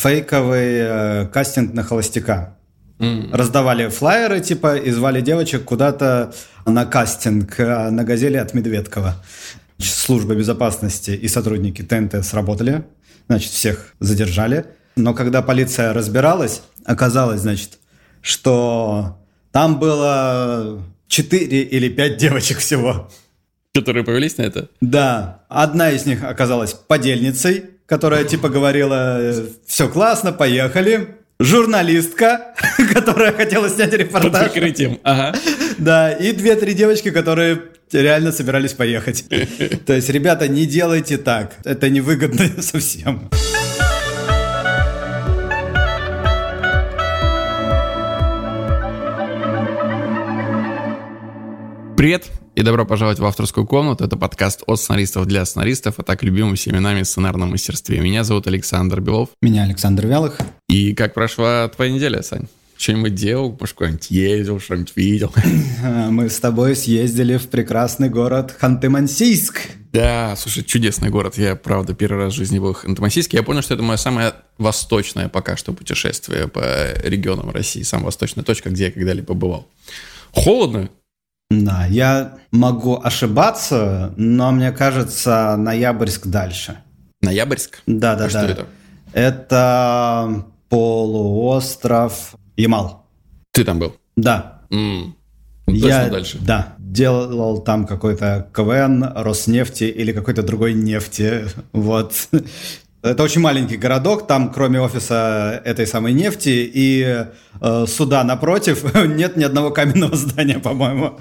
фейковый э, кастинг на холостяка. Mm. Раздавали флайеры, типа, и звали девочек куда-то на кастинг э, на «Газели» от Медведкова. Служба безопасности и сотрудники ТНТ сработали, значит, всех задержали. Но когда полиция разбиралась, оказалось, значит, что там было 4 или 5 девочек всего. Которые повелись на это? Да. Одна из них оказалась подельницей, которая типа говорила, все классно, поехали. Журналистка, которая хотела снять репортаж. Под прикрытием, ага. Да, и две-три девочки, которые реально собирались поехать. То есть, ребята, не делайте так. Это невыгодно совсем. Привет и добро пожаловать в авторскую комнату. Это подкаст от сценаристов для сценаристов, а так любимым семенами сценарном мастерстве. Меня зовут Александр Белов. Меня Александр Вялых. И как прошла твоя неделя, Сань? Что-нибудь делал? Может, куда-нибудь ездил, что-нибудь видел? Мы с тобой съездили в прекрасный город Ханты-Мансийск. Да, слушай, чудесный город. Я, правда, первый раз в жизни был в Ханты-Мансийске. Я понял, что это мое самое восточное пока что путешествие по регионам России. Самая восточная точка, где я когда-либо бывал. Холодно, да, я могу ошибаться, но мне кажется, Ноябрьск дальше. Ноябрьск? Да, да, а да. Что это? Это полуостров Ямал. Ты там был? Да. Mm. Точно я, дальше. Да, делал там какой-то КВН, Роснефти или какой-то другой нефти. Вот. Это очень маленький городок, там кроме офиса этой самой нефти и э, суда напротив нет ни одного каменного здания, по-моему.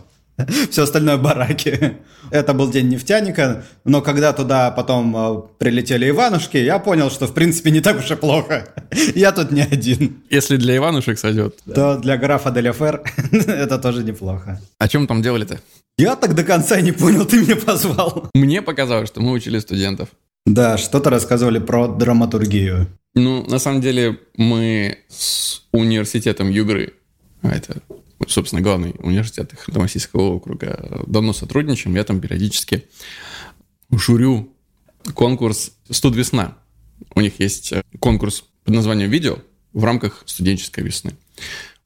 Все остальное бараки. Это был день нефтяника, но когда туда потом э, прилетели Иванушки, я понял, что в принципе не так уж и плохо. Я тут не один. Если для Иванушек сойдет. То для графа Деляфер это тоже неплохо. А чем там делали-то? Я так до конца не понял, ты меня позвал. Мне показалось, что мы учили студентов. Да, что-то рассказывали про драматургию. Ну, на самом деле, мы с университетом Югры, а это собственно, главный университет Хантамасийского округа, давно сотрудничаем. Я там периодически журю конкурс «Студ весна». У них есть э, конкурс под названием «Видео» в рамках студенческой весны.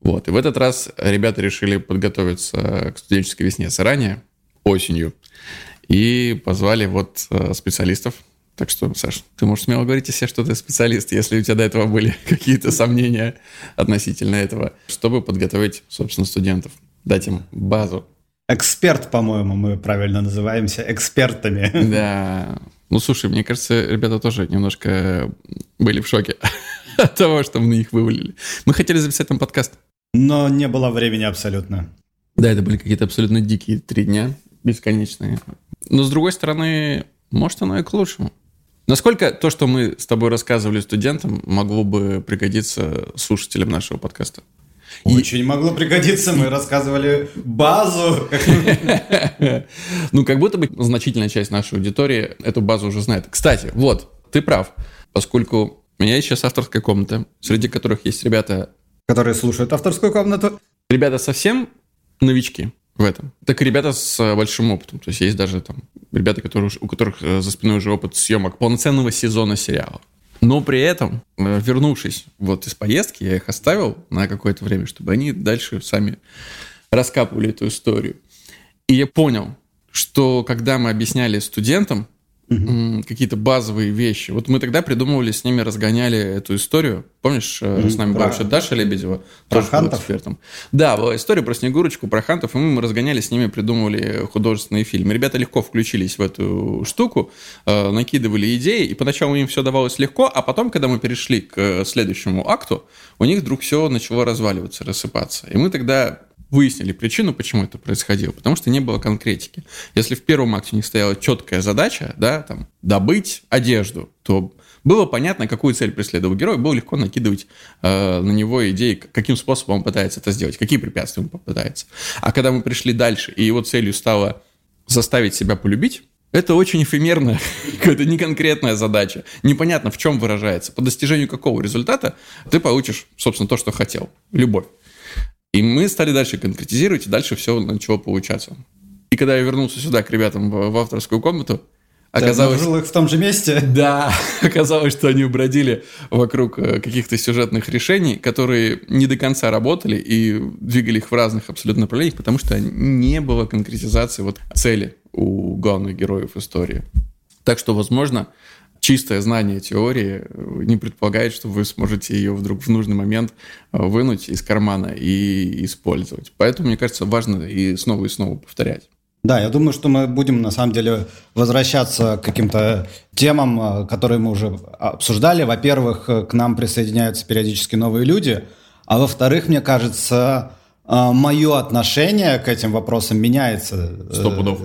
Вот. И в этот раз ребята решили подготовиться к студенческой весне заранее, осенью, и позвали вот э, специалистов, так что, Саш, ты можешь смело говорить о себе, что ты специалист, если у тебя до этого были какие-то сомнения относительно этого, чтобы подготовить, собственно, студентов, дать им базу. Эксперт, по-моему, мы правильно называемся экспертами. Да. Ну, слушай, мне кажется, ребята тоже немножко были в шоке от того, что мы их вывалили. Мы хотели записать там подкаст. Но не было времени абсолютно. Да, это были какие-то абсолютно дикие три дня, бесконечные. Но, с другой стороны, может, оно и к лучшему. Насколько то, что мы с тобой рассказывали студентам, могло бы пригодиться слушателям нашего подкаста? Очень и... могло пригодиться, мы рассказывали базу. Ну, как будто бы значительная часть нашей аудитории эту базу уже знает. Кстати, вот, ты прав, поскольку у меня есть сейчас авторская комната, среди которых есть ребята... Которые слушают авторскую комнату. Ребята совсем новички в этом. Так и ребята с э, большим опытом. То есть есть даже там ребята, которые, у которых э, за спиной уже опыт съемок полноценного сезона сериала. Но при этом, э, вернувшись вот из поездки, я их оставил на какое-то время, чтобы они дальше сами раскапывали эту историю. И я понял, что когда мы объясняли студентам, угу. какие-то базовые вещи. Вот мы тогда придумывали, с ними разгоняли эту историю. Помнишь, угу. с нами про... была еще Даша Лебедева, про тоже хантов. экспертом. Да, была история про Снегурочку, про хантов, и мы, разгоняли с ними, придумывали художественные фильмы. Ребята легко включились в эту штуку, э, накидывали идеи, и поначалу им все давалось легко, а потом, когда мы перешли к следующему акту, у них вдруг все начало разваливаться, рассыпаться. И мы тогда выяснили причину, почему это происходило, потому что не было конкретики. Если в первом акте не стояла четкая задача, да, там, добыть одежду, то было понятно, какую цель преследовал герой, было легко накидывать э, на него идеи, каким способом он пытается это сделать, какие препятствия он попытается. А когда мы пришли дальше, и его целью стало заставить себя полюбить, это очень эфемерная, какая-то неконкретная задача. Непонятно, в чем выражается. По достижению какого результата ты получишь, собственно, то, что хотел. Любовь. И мы стали дальше конкретизировать, и дальше все начало получаться. И когда я вернулся сюда к ребятам в, в авторскую комнату, Оказалось, Ты их в том же месте? Да, оказалось, что они бродили вокруг э, каких-то сюжетных решений, которые не до конца работали и двигали их в разных абсолютно направлениях, потому что не было конкретизации вот цели у главных героев истории. Так что, возможно, чистое знание теории э, не предполагает, что вы сможете ее вдруг в нужный момент э, вынуть из кармана и использовать. Поэтому, мне кажется, важно и снова и снова повторять. Да, я думаю, что мы будем на самом деле возвращаться к каким-то темам, э, которые мы уже обсуждали. Во-первых, к нам присоединяются периодически новые люди, а во-вторых, мне кажется, мое отношение к этим вопросам меняется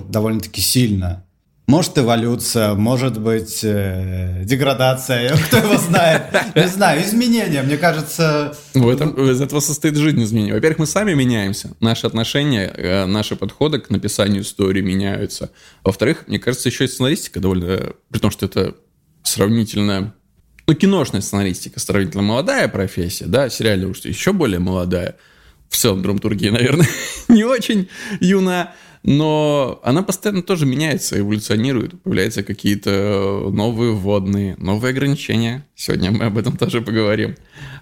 довольно-таки сильно. Может, эволюция, может быть, э, деградация, кто его знает. Не знаю, изменения, мне кажется... В этом, из этого состоит жизнь изменений. Во-первых, мы сами меняемся, наши отношения, э, наши подходы к написанию истории меняются. Во-вторых, мне кажется, еще и сценаристика довольно... При том, что это сравнительно... Ну, киношная сценаристика сравнительно молодая профессия, да, сериальная уж еще более молодая. В целом, драматургия, наверное, не очень юна но она постоянно тоже меняется, эволюционирует, появляются какие-то новые вводные, новые ограничения. Сегодня мы об этом тоже поговорим.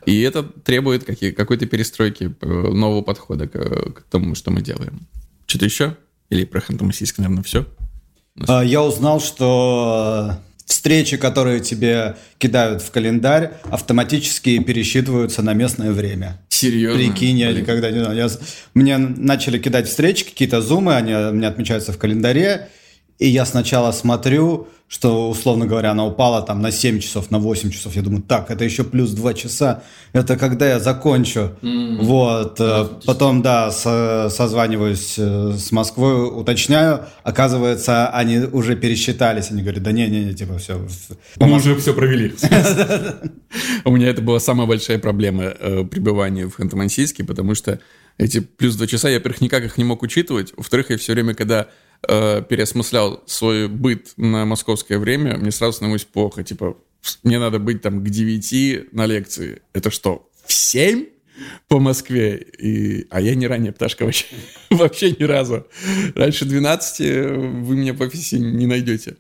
И это требует какой-то перестройки, э, нового подхода к, к тому, что мы делаем. Что-то еще? Или про Хантамасийск, наверное, все? А, я узнал, что встречи, которые тебе кидают в календарь, автоматически пересчитываются на местное время. Серьезно? Прикинь, я никогда не знал. Я, мне начали кидать встречи, какие-то зумы, они у меня отмечаются в календаре, и я сначала смотрю, что, условно говоря, она упала там на 7 часов, на 8 часов. Я думаю, так, это еще плюс 2 часа. Это когда я закончу. Mm-hmm. Вот. Э, Потом, да, со- созваниваюсь э, с Москвой, уточняю. Оказывается, они уже пересчитались. Они говорят, да не-не-не, типа все. Мы уже все провели. У меня это была самая большая проблема э, пребывания в Ханты-Мансийске, потому что эти плюс 2 часа я, во-первых, никак их не мог учитывать. Во-вторых, я все время, когда э, переосмыслял свой быт на московское время, мне сразу становилось плохо. Типа, мне надо быть там к 9 на лекции. Это что, в 7? по Москве. И... А я не ранняя пташка вообще. вообще ни разу. Раньше 12 вы меня в офисе не найдете.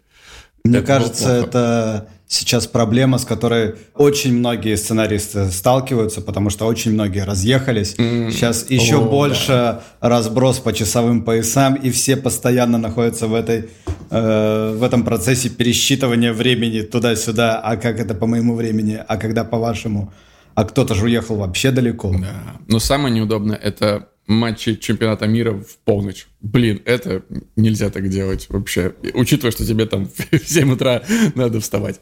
Мне это кажется, это сейчас проблема, с которой очень многие сценаристы сталкиваются, потому что очень многие разъехались. Mm. Сейчас еще oh, больше да. разброс по часовым поясам, и все постоянно находятся в, этой, э, в этом процессе пересчитывания времени туда-сюда, а как это по моему времени, а когда по вашему. А кто-то же уехал вообще далеко. Да. Но самое неудобное это матчи чемпионата мира в полночь. Блин, это нельзя так делать вообще. Учитывая, что тебе там в 7 утра надо вставать.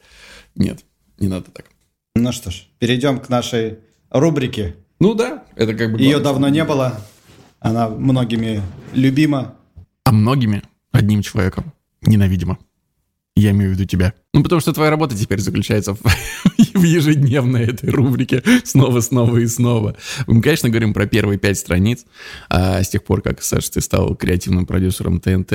Нет, не надо так. Ну что ж, перейдем к нашей рубрике. Ну да, это как бы... Ее давно не было. Она многими любима. А многими одним человеком ненавидима. Я имею в виду тебя. Ну, потому что твоя работа теперь заключается в, в ежедневной этой рубрике снова, снова и снова. Мы, конечно, говорим про первые пять страниц. А с тех пор, как, Саш, ты стал креативным продюсером ТНТ,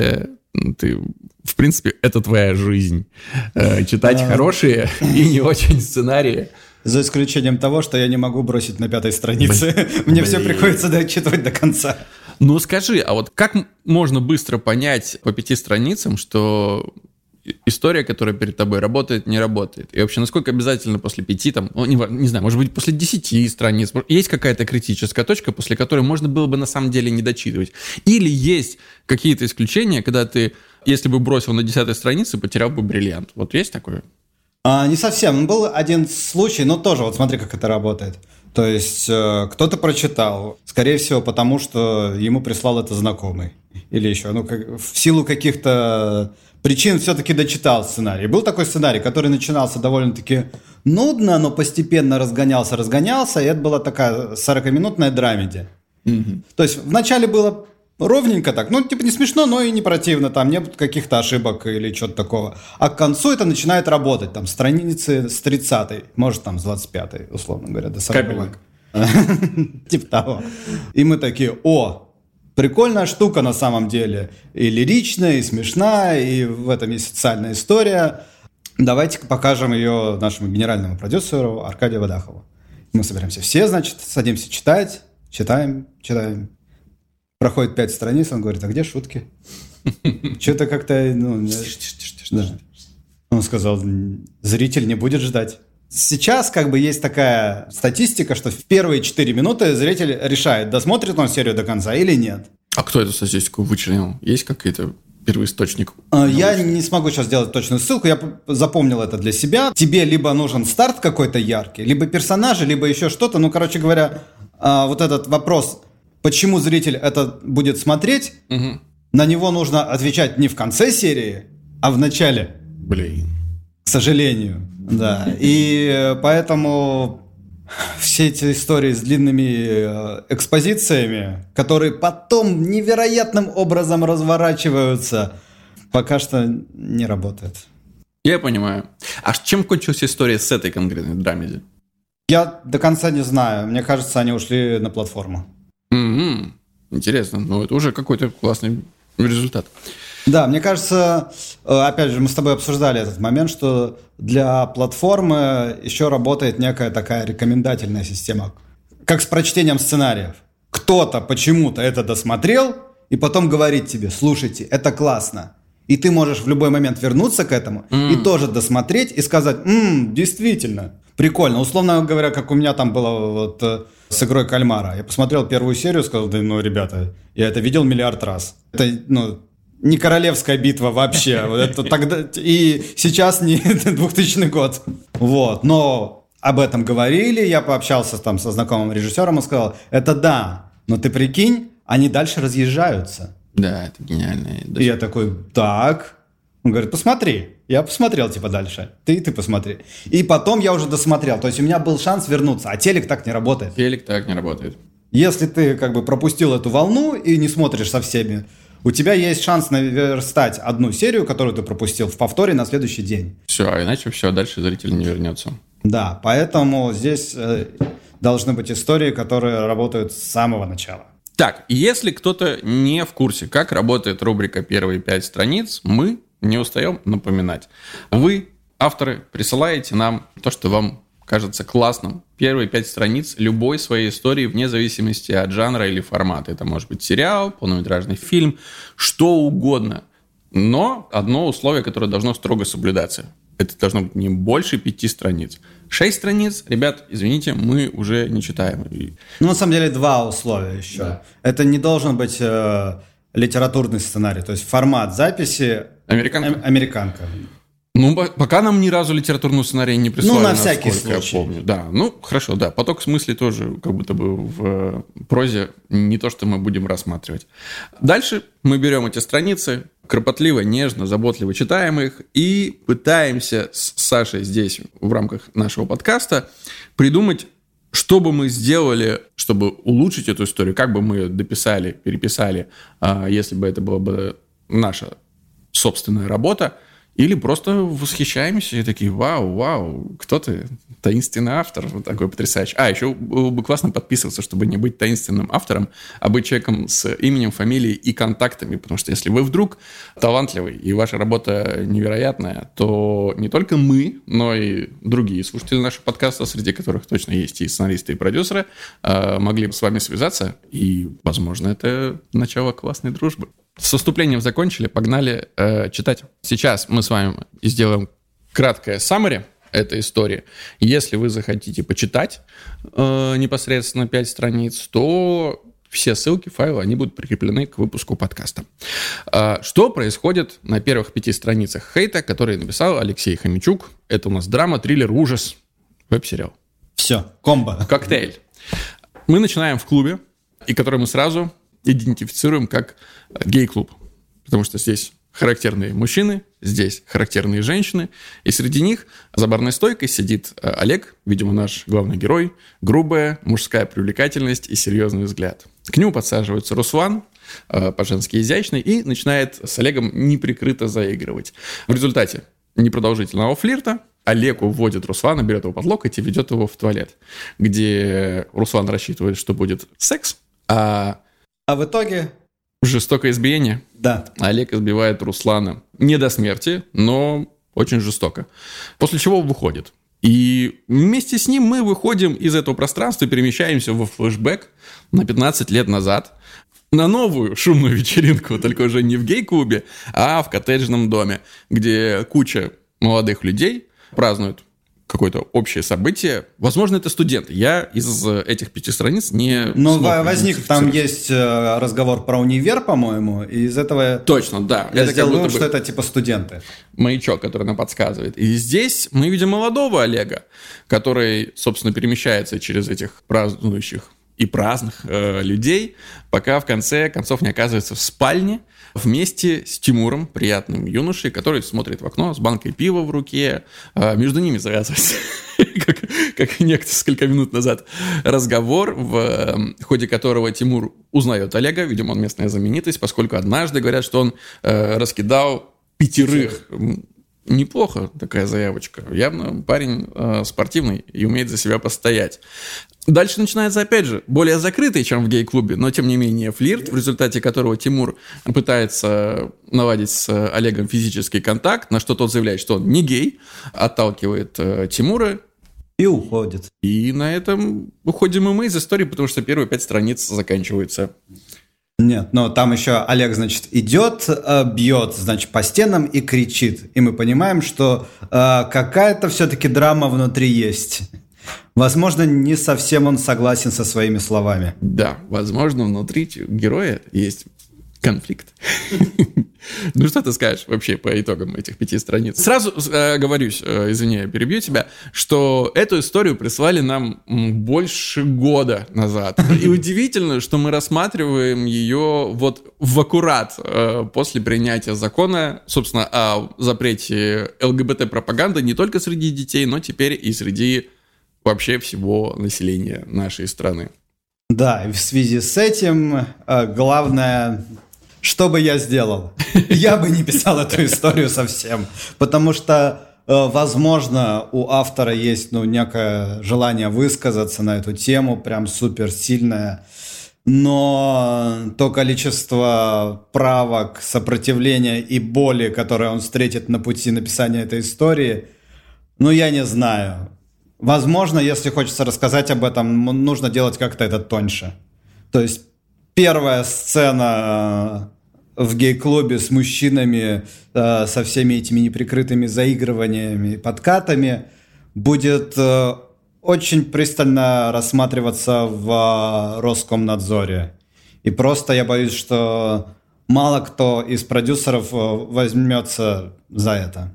ты, в принципе, это твоя жизнь. Э, читать хорошие и не очень сценарии. За исключением того, что я не могу бросить на пятой странице. Блин. Мне все приходится дочитывать до конца. Ну скажи, а вот как можно быстро понять по пяти страницам, что история, которая перед тобой работает, не работает. И вообще, насколько обязательно после пяти, там, ну, не, не знаю, может быть, после десяти страниц, есть какая-то критическая точка, после которой можно было бы на самом деле не дочитывать. Или есть какие-то исключения, когда ты, если бы бросил на десятой странице, потерял бы бриллиант. Вот есть такое? А, не совсем. Был один случай, но тоже, вот смотри, как это работает. То есть э, кто-то прочитал, скорее всего, потому что ему прислал это знакомый. Или еще, ну, как, в силу каких-то причин все-таки дочитал сценарий. Был такой сценарий, который начинался довольно-таки нудно, но постепенно разгонялся, разгонялся, и это была такая 40-минутная драмеди. Mm-hmm. То есть вначале было ровненько так, ну, типа не смешно, но и не противно, там нет каких-то ошибок или чего-то такого. А к концу это начинает работать, там, страницы с 30 может, там, с 25 условно говоря, до 40 Типа того. И мы такие, о, прикольная штука на самом деле. И лиричная, и смешная, и в этом есть социальная история. Давайте покажем ее нашему генеральному продюсеру Аркадию Вадахову. Мы собираемся все, значит, садимся читать, читаем, читаем. Проходит пять страниц, он говорит, а где шутки? Что-то как-то, ну... Он сказал, зритель не будет ждать. Сейчас как бы есть такая статистика, что в первые 4 минуты зритель решает, досмотрит он серию до конца или нет. А кто эту статистику вычленил? Есть какие-то первоисточник? А, я не смогу сейчас сделать точную ссылку, я запомнил это для себя. Тебе либо нужен старт какой-то яркий, либо персонажи, либо еще что-то. Ну, короче говоря, а, вот этот вопрос, почему зритель это будет смотреть, угу. на него нужно отвечать не в конце серии, а в начале. Блин. К сожалению, да. И поэтому все эти истории с длинными э, экспозициями, которые потом невероятным образом разворачиваются, пока что не работает. Я понимаю. А чем кончилась история с этой конкретной драмеди? Я до конца не знаю. Мне кажется, они ушли на платформу. Mm-hmm. Интересно. Ну, это уже какой-то классный результат. Да, мне кажется, э, опять же, мы с тобой обсуждали этот момент, что для платформы еще работает некая такая рекомендательная система, как с прочтением сценариев. Кто-то почему-то это досмотрел и потом говорит тебе, слушайте, это классно. И ты можешь в любой момент вернуться к этому mm. и тоже досмотреть и сказать, «Ммм, действительно, прикольно». Условно говоря, как у меня там было вот э, с игрой кальмара. Я посмотрел первую серию, сказал, да ну, ребята, я это видел миллиард раз. Это, ну, не королевская битва вообще. Это тогда и сейчас не 2000 год. Вот, но об этом говорили, я пообщался там со знакомым режиссером и сказал, это да, но ты прикинь, они дальше разъезжаются. Да, это гениально. И я такой, так. Он говорит, посмотри. Я посмотрел, типа, дальше. Ты, ты посмотри. И потом я уже досмотрел. То есть у меня был шанс вернуться. А телек так не работает. Телек так не работает. Если ты как бы пропустил эту волну и не смотришь со всеми, у тебя есть шанс наверстать одну серию, которую ты пропустил в повторе на следующий день. Все, а иначе все, дальше зритель не вернется. Да, поэтому здесь э, должны быть истории, которые работают с самого начала. Так, если кто-то не в курсе, как работает рубрика «Первые пять страниц», мы не устаем напоминать. Вы, авторы, присылаете нам то, что вам кажется классным. Первые пять страниц любой своей истории, вне зависимости от жанра или формата. Это может быть сериал, полнометражный фильм, что угодно. Но одно условие, которое должно строго соблюдаться. Это должно быть не больше пяти страниц. Шесть страниц, ребят, извините, мы уже не читаем. Ну, на самом деле, два условия еще. Да. Это не должен быть э, литературный сценарий, то есть формат записи... Американка? Э, американка. Ну, пока нам ни разу литературного сценария не прислали. Ну, на всякий случай. Я помню. Да, ну, хорошо, да. Поток смысле тоже как будто бы в э, прозе не то, что мы будем рассматривать. Дальше мы берем эти страницы, кропотливо, нежно, заботливо читаем их и пытаемся с Сашей здесь, в рамках нашего подкаста, придумать, что бы мы сделали, чтобы улучшить эту историю, как бы мы ее дописали, переписали, а, если бы это была бы наша собственная работа – или просто восхищаемся и такие, вау, вау, кто ты? Таинственный автор, вот такой потрясающий. А, еще было бы классно подписываться, чтобы не быть таинственным автором, а быть человеком с именем, фамилией и контактами, потому что если вы вдруг талантливый и ваша работа невероятная, то не только мы, но и другие слушатели нашего подкаста, среди которых точно есть и сценаристы, и продюсеры, а, могли бы с вами связаться, и, возможно, это начало классной дружбы. С выступлением закончили, погнали э, читать. Сейчас мы с вами сделаем краткое summary этой истории. Если вы захотите почитать э, непосредственно 5 страниц, то все ссылки, файлы, они будут прикреплены к выпуску подкаста. Э, что происходит на первых пяти страницах хейта, который написал Алексей Хомячук? Это у нас драма, триллер, ужас, веб-сериал. Все, комбо. Коктейль. Мы начинаем в клубе, и который мы сразу идентифицируем как гей-клуб. Потому что здесь характерные мужчины, здесь характерные женщины, и среди них за барной стойкой сидит э, Олег, видимо, наш главный герой, грубая мужская привлекательность и серьезный взгляд. К нему подсаживается Руслан, э, по-женски изящный, и начинает с Олегом неприкрыто заигрывать. В результате непродолжительного флирта Олег уводит Руслана, берет его под локоть и ведет его в туалет, где Руслан рассчитывает, что будет секс, а а в итоге... Жестокое избиение? Да. Олег избивает Руслана не до смерти, но очень жестоко. После чего выходит. И вместе с ним мы выходим из этого пространства и перемещаемся в флешбэк на 15 лет назад на новую шумную вечеринку, только уже не в гей-клубе, а в коттеджном доме, где куча молодых людей празднуют какое-то общее событие. Возможно, это студенты. Я из этих пяти страниц не... Но возник, там есть э, разговор про универ, по-моему, и из этого... Точно, да. Я это сделал вывод, бы... что это типа студенты. Маячок, который нам подсказывает. И здесь мы видим молодого Олега, который, собственно, перемещается через этих празднующих и праздных э, людей, пока в конце концов не оказывается в спальне вместе с Тимуром, приятным юношей, который смотрит в окно с банкой пива в руке. Э, между ними завязывается, как, как несколько минут назад, разговор, в э, ходе которого Тимур узнает Олега, видимо, он местная знаменитость, поскольку однажды говорят, что он э, раскидал пятерых Неплохо такая заявочка. Явно парень э, спортивный и умеет за себя постоять. Дальше начинается, опять же, более закрытый, чем в гей-клубе, но тем не менее флирт, в результате которого Тимур пытается наладить с Олегом физический контакт, на что тот заявляет, что он не гей, отталкивает э, Тимура. И уходит. И на этом уходим и мы из истории, потому что первые пять страниц заканчиваются нет, но там еще Олег, значит, идет, э, бьет, значит, по стенам и кричит. И мы понимаем, что э, какая-то все-таки драма внутри есть. Возможно, не совсем он согласен со своими словами. Да, возможно, внутри героя есть конфликт. Ну, что ты скажешь вообще по итогам этих пяти страниц? Сразу э, говорюсь, э, извини, я перебью тебя, что эту историю прислали нам больше года назад. И удивительно, что мы рассматриваем ее вот в аккурат э, после принятия закона, собственно, о запрете ЛГБТ-пропаганды не только среди детей, но теперь и среди вообще всего населения нашей страны. Да, и в связи с этим э, главное что бы я сделал? Я бы не писал эту историю совсем, потому что э, Возможно, у автора есть ну, некое желание высказаться на эту тему, прям супер сильное, но то количество правок, сопротивления и боли, которые он встретит на пути написания этой истории, ну, я не знаю. Возможно, если хочется рассказать об этом, нужно делать как-то это тоньше. То есть первая сцена э, в гей-клубе с мужчинами, э, со всеми этими неприкрытыми заигрываниями и подкатами будет э, очень пристально рассматриваться в Роскомнадзоре. И просто я боюсь, что мало кто из продюсеров возьмется за это.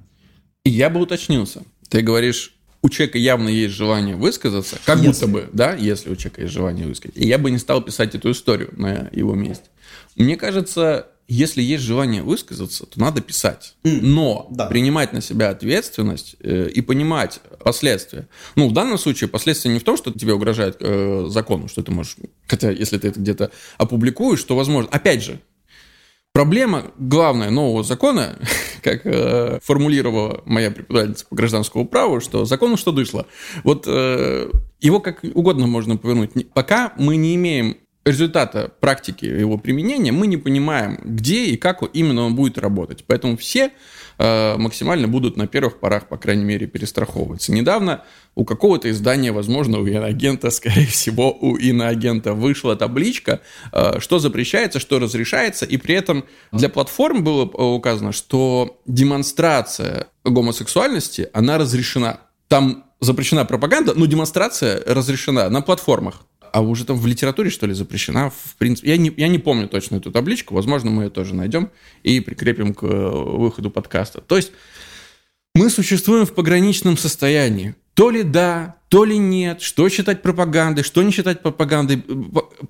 Я бы уточнился. Ты говоришь у человека явно есть желание высказаться, как если. будто бы, да, если у человека есть желание высказать. И я бы не стал писать эту историю на его месте. Мне кажется, если есть желание высказаться, то надо писать. Но да. принимать на себя ответственность э, и понимать последствия. Ну, в данном случае последствия не в том, что тебе угрожает э, закону, что ты можешь... Хотя, если ты это где-то опубликуешь, то возможно... Опять же, Проблема главная нового закона, как э, формулировала моя преподавательница по гражданскому праву, что закону что дышло. Вот э, его как угодно можно повернуть. Пока мы не имеем результата практики его применения, мы не понимаем, где и как именно он будет работать. Поэтому все Э, максимально будут на первых порах, по крайней мере, перестраховываться. Недавно у какого-то издания, возможно, у иноагента, скорее всего, у иноагента вышла табличка, э, что запрещается, что разрешается, и при этом для платформ было указано, что демонстрация гомосексуальности, она разрешена. Там запрещена пропаганда, но демонстрация разрешена на платформах а уже там в литературе, что ли, запрещена, в принципе. Я не, я не помню точно эту табличку, возможно, мы ее тоже найдем и прикрепим к э, выходу подкаста. То есть мы существуем в пограничном состоянии. То ли да, то ли нет, что считать пропагандой, что не считать пропагандой.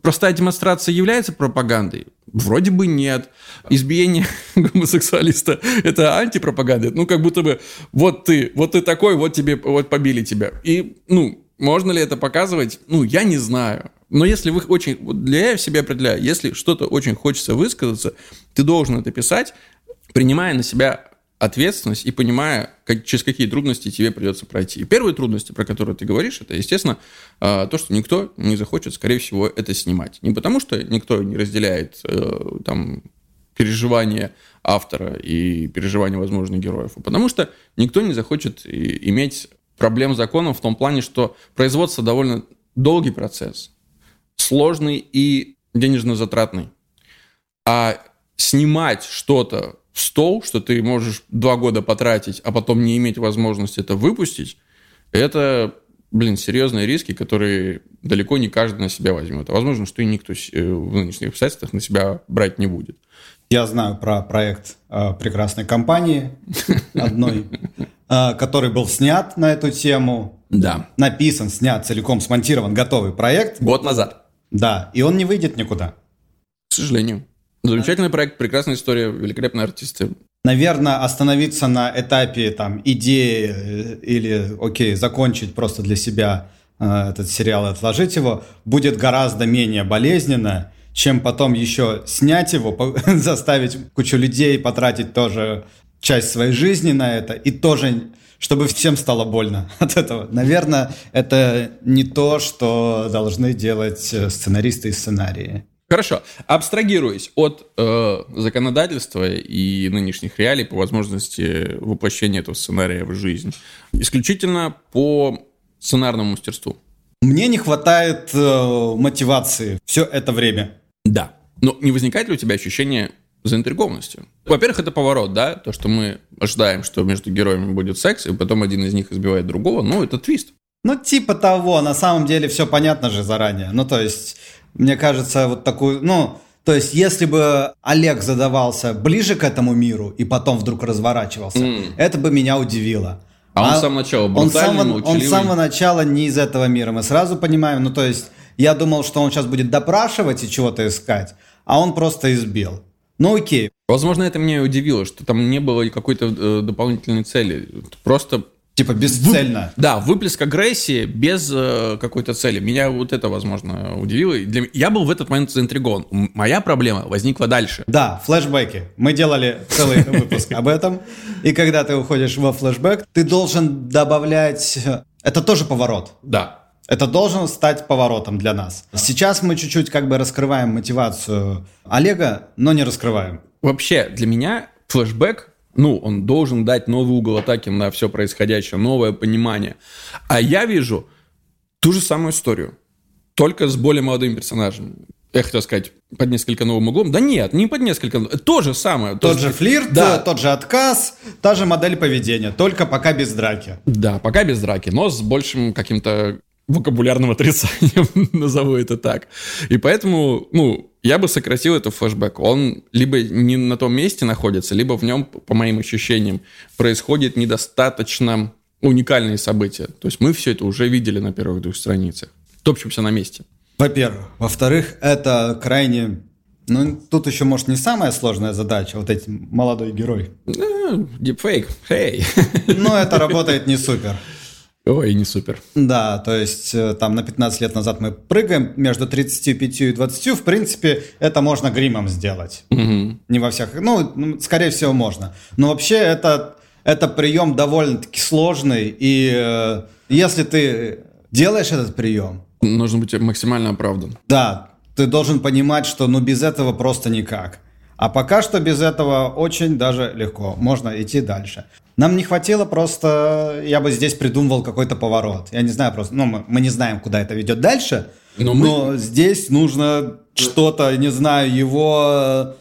Простая демонстрация является пропагандой? Вроде бы нет. Избиение гомосексуалиста – это антипропаганда. Ну, как будто бы вот ты, вот ты такой, вот тебе, вот побили тебя. И, ну, можно ли это показывать? Ну, я не знаю. Но если вы очень... Для я себя определяю, если что-то очень хочется высказаться, ты должен это писать, принимая на себя ответственность и понимая, как, через какие трудности тебе придется пройти. И первые трудности, про которые ты говоришь, это, естественно, а, то, что никто не захочет, скорее всего, это снимать. Не потому, что никто не разделяет э, там, переживания автора и переживания возможных героев, а потому что никто не захочет иметь проблем с законом в том плане, что производство довольно долгий процесс, сложный и денежно затратный. А снимать что-то в стол, что ты можешь два года потратить, а потом не иметь возможности это выпустить, это, блин, серьезные риски, которые далеко не каждый на себя возьмет. А возможно, что и никто э, в нынешних обстоятельствах на себя брать не будет. Я знаю про проект э, прекрасной компании одной, который был снят на эту тему. Да. Написан, снят, целиком смонтирован, готовый проект. Год назад. Да, и он не выйдет никуда. К сожалению. Замечательный проект, прекрасная история, великолепные артисты. Наверное, остановиться на этапе там идеи э, или, окей, закончить просто для себя э, этот сериал и отложить его будет гораздо менее болезненно, чем потом еще снять его, заставить кучу людей потратить тоже часть своей жизни на это и тоже чтобы всем стало больно от этого. Наверное, это не то, что должны делать э, сценаристы и сценарии. Хорошо. Абстрагируясь от э, законодательства и нынешних реалий по возможности воплощения этого сценария в жизнь, исключительно по сценарному мастерству. Мне не хватает э, мотивации все это время. Да. Но не возникает ли у тебя ощущение заинтригованности? Во-первых, это поворот, да, то, что мы ожидаем, что между героями будет секс, и потом один из них избивает другого, ну, это твист. Ну, типа того, на самом деле все понятно же заранее. Ну, то есть мне кажется, вот такую, ну, то есть, если бы Олег задавался ближе к этому миру и потом вдруг разворачивался, mm. это бы меня удивило. А, а он с самого начала он, самого, он с самого начала не из этого мира. Мы сразу понимаем, ну то есть, я думал, что он сейчас будет допрашивать и чего-то искать, а он просто избил. Ну окей. Возможно, это меня удивило, что там не было какой-то э, дополнительной цели. Просто Типа бесцельно. Вы... Да, выплеск агрессии без э, какой-то цели. Меня вот это, возможно, удивило. Для... Я был в этот момент заинтригован. Моя проблема возникла дальше. Да, флешбеки. Мы делали целый выпуск об этом. И когда ты уходишь во флешбэк, ты должен добавлять... Это тоже поворот. Да. Это должен стать поворотом для нас. Сейчас мы чуть-чуть как бы раскрываем мотивацию Олега, но не раскрываем. Вообще, для меня флешбэк ну, он должен дать новый угол атаки на все происходящее, новое понимание. А я вижу ту же самую историю, только с более молодым персонажем. Я хотел сказать, под несколько новым углом. Да нет, не под несколько. То же самое. Тот же флирт, да. тот же отказ, та же модель поведения, только пока без драки. Да, пока без драки, но с большим каким-то вокабулярным отрицанием, назову это так. И поэтому, ну, я бы сократил это флешбэк. Он либо не на том месте находится, либо в нем, по моим ощущениям, происходит недостаточно уникальные события. То есть мы все это уже видели на первых двух страницах. Топчемся на месте. Во-первых. Во-вторых, это крайне... Ну, тут еще, может, не самая сложная задача, вот эти молодой герой. Дипфейк, эй. Но это работает не супер. Ой, не супер. Да, то есть э, там на 15 лет назад мы прыгаем между 35 и 20. В принципе, это можно гримом сделать. Угу. Не во всех. Ну, ну, скорее всего, можно. Но вообще это, это прием довольно-таки сложный. И э, если ты делаешь этот прием... Нужно быть максимально оправдан. Да, ты должен понимать, что ну без этого просто никак. А пока что без этого очень даже легко. Можно идти дальше. Нам не хватило просто... Я бы здесь придумывал какой-то поворот. Я не знаю просто... Ну, мы, мы не знаем, куда это ведет дальше. Но, но мы... здесь нужно что-то, не знаю, его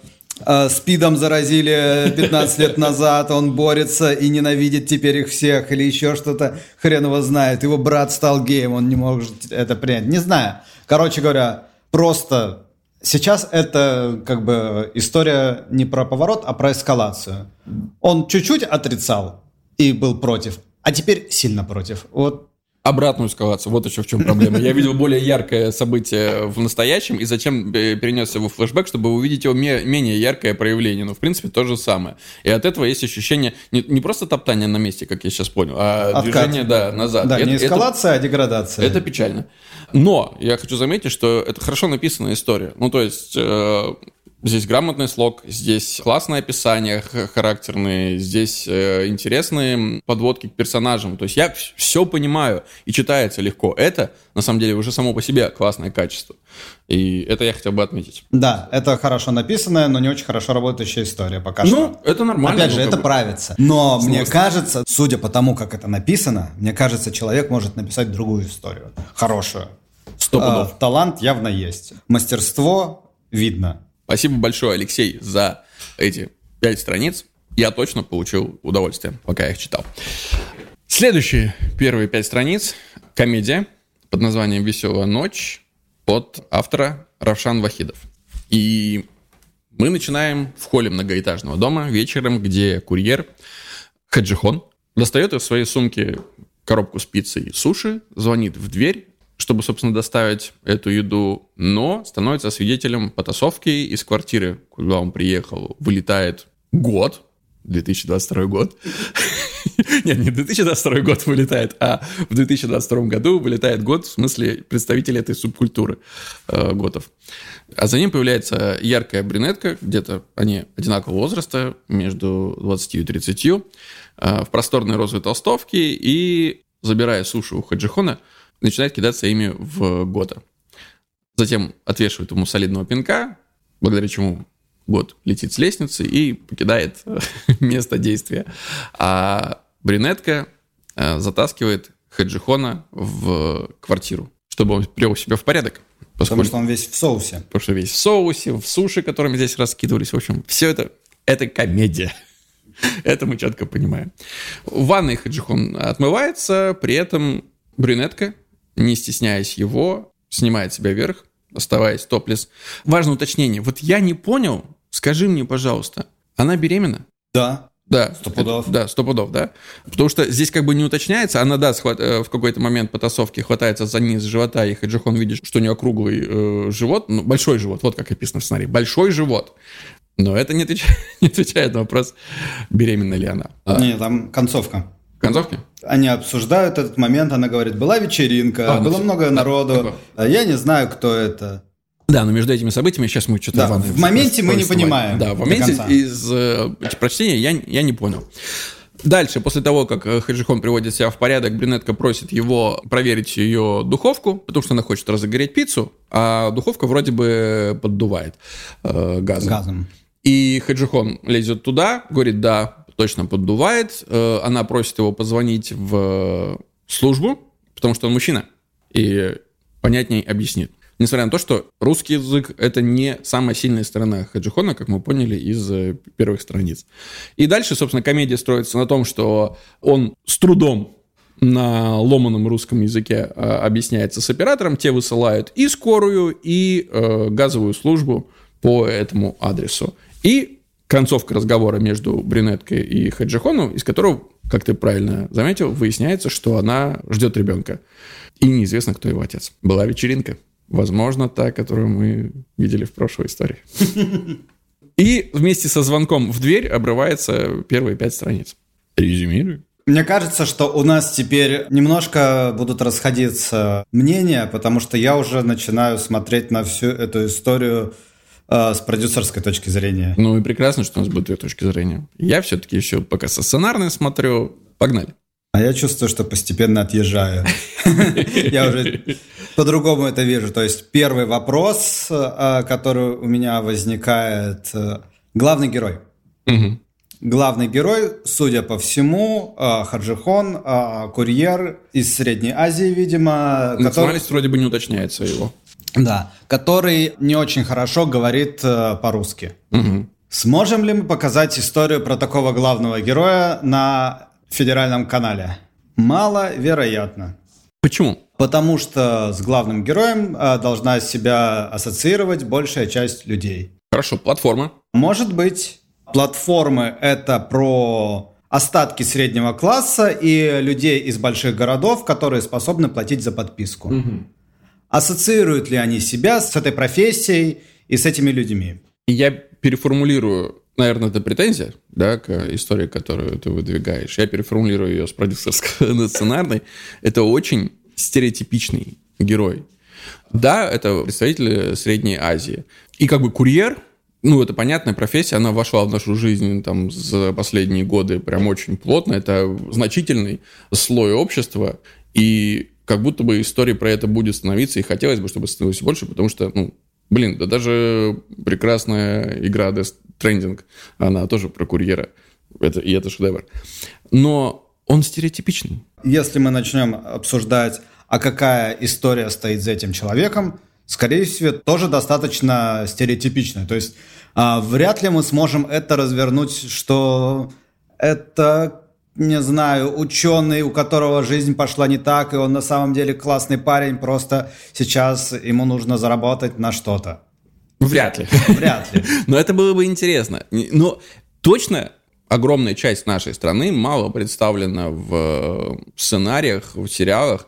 э, спидом заразили 15 лет назад, он борется и ненавидит теперь их всех, или еще что-то, хрен его знает. Его брат стал геем, он не может это принять. Не знаю. Короче говоря, просто Сейчас это как бы история не про поворот, а про эскалацию. Он чуть-чуть отрицал и был против, а теперь сильно против. Вот обратную эскалацию. Вот еще в чем проблема. Я видел более яркое событие в настоящем, и зачем перенес его в флешбэк, чтобы увидеть его менее яркое проявление. Но, в принципе, то же самое. И от этого есть ощущение не, не просто топтания на месте, как я сейчас понял, а Откат. движение да, назад. Да, это, не эскалация, это, а деградация. Это печально. Но я хочу заметить, что это хорошо написанная история. Ну, то есть... Э, Здесь грамотный слог, здесь классное описание характерные, здесь э, интересные подводки к персонажам. То есть я все понимаю и читается легко. Это, на самом деле, уже само по себе классное качество. И это я хотел бы отметить. Да, это хорошо написанная, но не очень хорошо работающая история пока ну, что. Ну, это нормально. Опять же, это бы. правится. Но Смысл. мне кажется, судя по тому, как это написано, мне кажется, человек может написать другую историю. Хорошую. Сто пудов. А, талант явно есть. Мастерство видно. Спасибо большое, Алексей, за эти пять страниц. Я точно получил удовольствие, пока я их читал. Следующие первые пять страниц – комедия под названием «Веселая ночь» от автора Равшан Вахидов. И мы начинаем в холле многоэтажного дома вечером, где курьер Хаджихон достает из своей сумки коробку с пиццей и суши, звонит в дверь, чтобы, собственно, доставить эту еду, но становится свидетелем потасовки из квартиры, куда он приехал, вылетает год, 2022 год. Нет, не 2022 год вылетает, а в 2022 году вылетает год, в смысле представители этой субкультуры э, готов. А за ним появляется яркая брюнетка, где-то они одинакового возраста, между 20 и 30, э, в просторной розовой толстовке, и, забирая суши у Хаджихона, начинает кидаться ими в Гота. Затем отвешивает ему солидного пинка, благодаря чему год летит с лестницы и покидает место действия. А брюнетка э, затаскивает Хаджихона в квартиру, чтобы он привел себя в порядок. Поскольку... Потому что он весь в соусе. Потому что весь в соусе, в суши, которыми здесь раскидывались. В общем, все это, это комедия. это мы четко понимаем. В ванной Хаджихон отмывается, при этом брюнетка, не стесняясь его, снимает себя вверх, оставаясь топлес. Важное уточнение. Вот я не понял, Скажи мне, пожалуйста, она беременна? Да. Да. Сто пудов. да, сто пудов, да. Потому что здесь как бы не уточняется, она, да, схват, э, в какой-то момент потасовки хватается за низ живота, и Хаджихон видит, что у нее округлый э, живот, ну, большой живот, вот как описано в сценарии, большой живот. Но это не отвечает, не отвечает на вопрос, беременна ли она. А. Не, там концовка. Концовки? Они обсуждают этот момент, она говорит, была вечеринка, а, было ну, много народу, да, я не знаю, кто это. Да, но между этими событиями сейчас мы что-то... Да, в моменте мы не понимаем. Да, в моменте из э, прочтения я, я не понял. Дальше, после того, как э, Хаджихон приводит себя в порядок, брюнетка просит его проверить ее духовку, потому что она хочет разогреть пиццу, а духовка вроде бы поддувает э, газом. газом. И Хаджихон лезет туда, говорит, да, точно поддувает. Э, она просит его позвонить в службу, потому что он мужчина, и понятней объяснит. Несмотря на то, что русский язык — это не самая сильная сторона Хаджихона, как мы поняли из э, первых страниц. И дальше, собственно, комедия строится на том, что он с трудом на ломаном русском языке э, объясняется с оператором, те высылают и скорую, и э, газовую службу по этому адресу. И концовка разговора между брюнеткой и Хаджихоном, из которого, как ты правильно заметил, выясняется, что она ждет ребенка. И неизвестно, кто его отец. Была вечеринка. Возможно, та, которую мы видели в прошлой истории. И вместе со звонком в дверь обрывается первые пять страниц. Резюмирую. Мне кажется, что у нас теперь немножко будут расходиться мнения, потому что я уже начинаю смотреть на всю эту историю с продюсерской точки зрения. Ну и прекрасно, что у нас будет две точки зрения. Я все-таки еще пока со сценарной смотрю. Погнали. А я чувствую, что постепенно отъезжаю. Я уже по-другому это вижу. То есть первый вопрос, э, который у меня возникает, э, главный герой. Главный герой, судя по всему, э, Хаджихон, курьер из Средней Азии, видимо. Национальность который... вроде бы не уточняется его. Да, который не очень хорошо говорит по-русски. Угу. Сможем ли мы показать историю про такого главного героя на федеральном канале? Маловероятно. Почему? Потому что с главным героем э, должна себя ассоциировать большая часть людей. Хорошо, платформа. Может быть, платформы это про остатки среднего класса и людей из больших городов, которые способны платить за подписку. Угу. Ассоциируют ли они себя с этой профессией и с этими людьми? Я переформулирую наверное, это претензия, да, к истории, которую ты выдвигаешь. Я переформулирую ее с продюсерской на сценарной. Это очень стереотипичный герой. Да, это представитель Средней Азии. И как бы курьер, ну, это понятная профессия, она вошла в нашу жизнь там за последние годы прям очень плотно. Это значительный слой общества, и как будто бы история про это будет становиться, и хотелось бы, чтобы становилось больше, потому что, ну, блин, да даже прекрасная игра Death Stranding, она тоже про курьера. Это, и это шедевр. Но он стереотипичный. Если мы начнем обсуждать, а какая история стоит за этим человеком, скорее всего, тоже достаточно стереотипичная. То есть А вряд ли мы сможем это развернуть, что это не знаю, ученый, у которого жизнь пошла не так, и он на самом деле классный парень, просто сейчас ему нужно заработать на что-то. Вряд ли. Вряд ли. Но это было бы интересно. Но точно огромная часть нашей страны мало представлена в э, сценариях, в сериалах.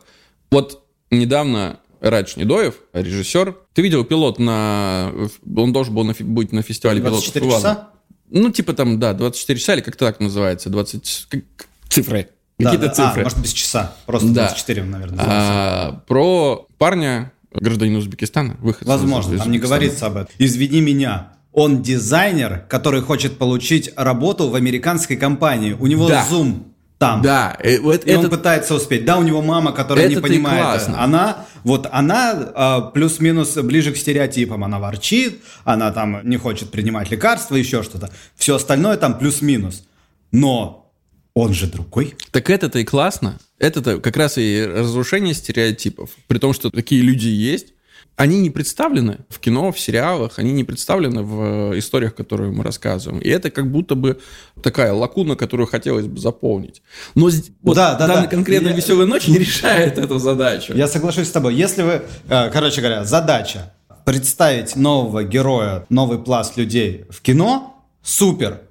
Вот недавно Радж Недоев, режиссер, ты видел пилот на... Он должен был на, быть на фестивале 24 пилотов. часа? Ну, типа там, да, 24 часа, или как-то так называется, 20... Как... Цифры. Какие-то да, цифры. А, может, без часа. Просто да. 24, наверное. А, про парня, гражданин Узбекистана, выход Возможно, из там не говорится об этом. Извини меня, он дизайнер, который хочет получить работу в американской компании. У него да. Zoom там. Да. Э, вот и это... он пытается успеть. Да, у него мама, которая это не понимает. Классно. Она, вот она а, плюс-минус ближе к стереотипам. Она ворчит, она там не хочет принимать лекарства, еще что-то. Все остальное там плюс-минус. Но он же другой. Так это-то и классно. Это-то как раз и разрушение стереотипов. При том, что такие люди есть, они не представлены в кино, в сериалах, они не представлены в э, историях, которые мы рассказываем. И это как будто бы такая лакуна, которую хотелось бы заполнить. Но вот да, да, данная да. конкретно «Веселая ночь» не решает эту задачу. Я соглашусь с тобой. Если вы, э, короче говоря, задача представить нового героя, новый пласт людей в кино, супер.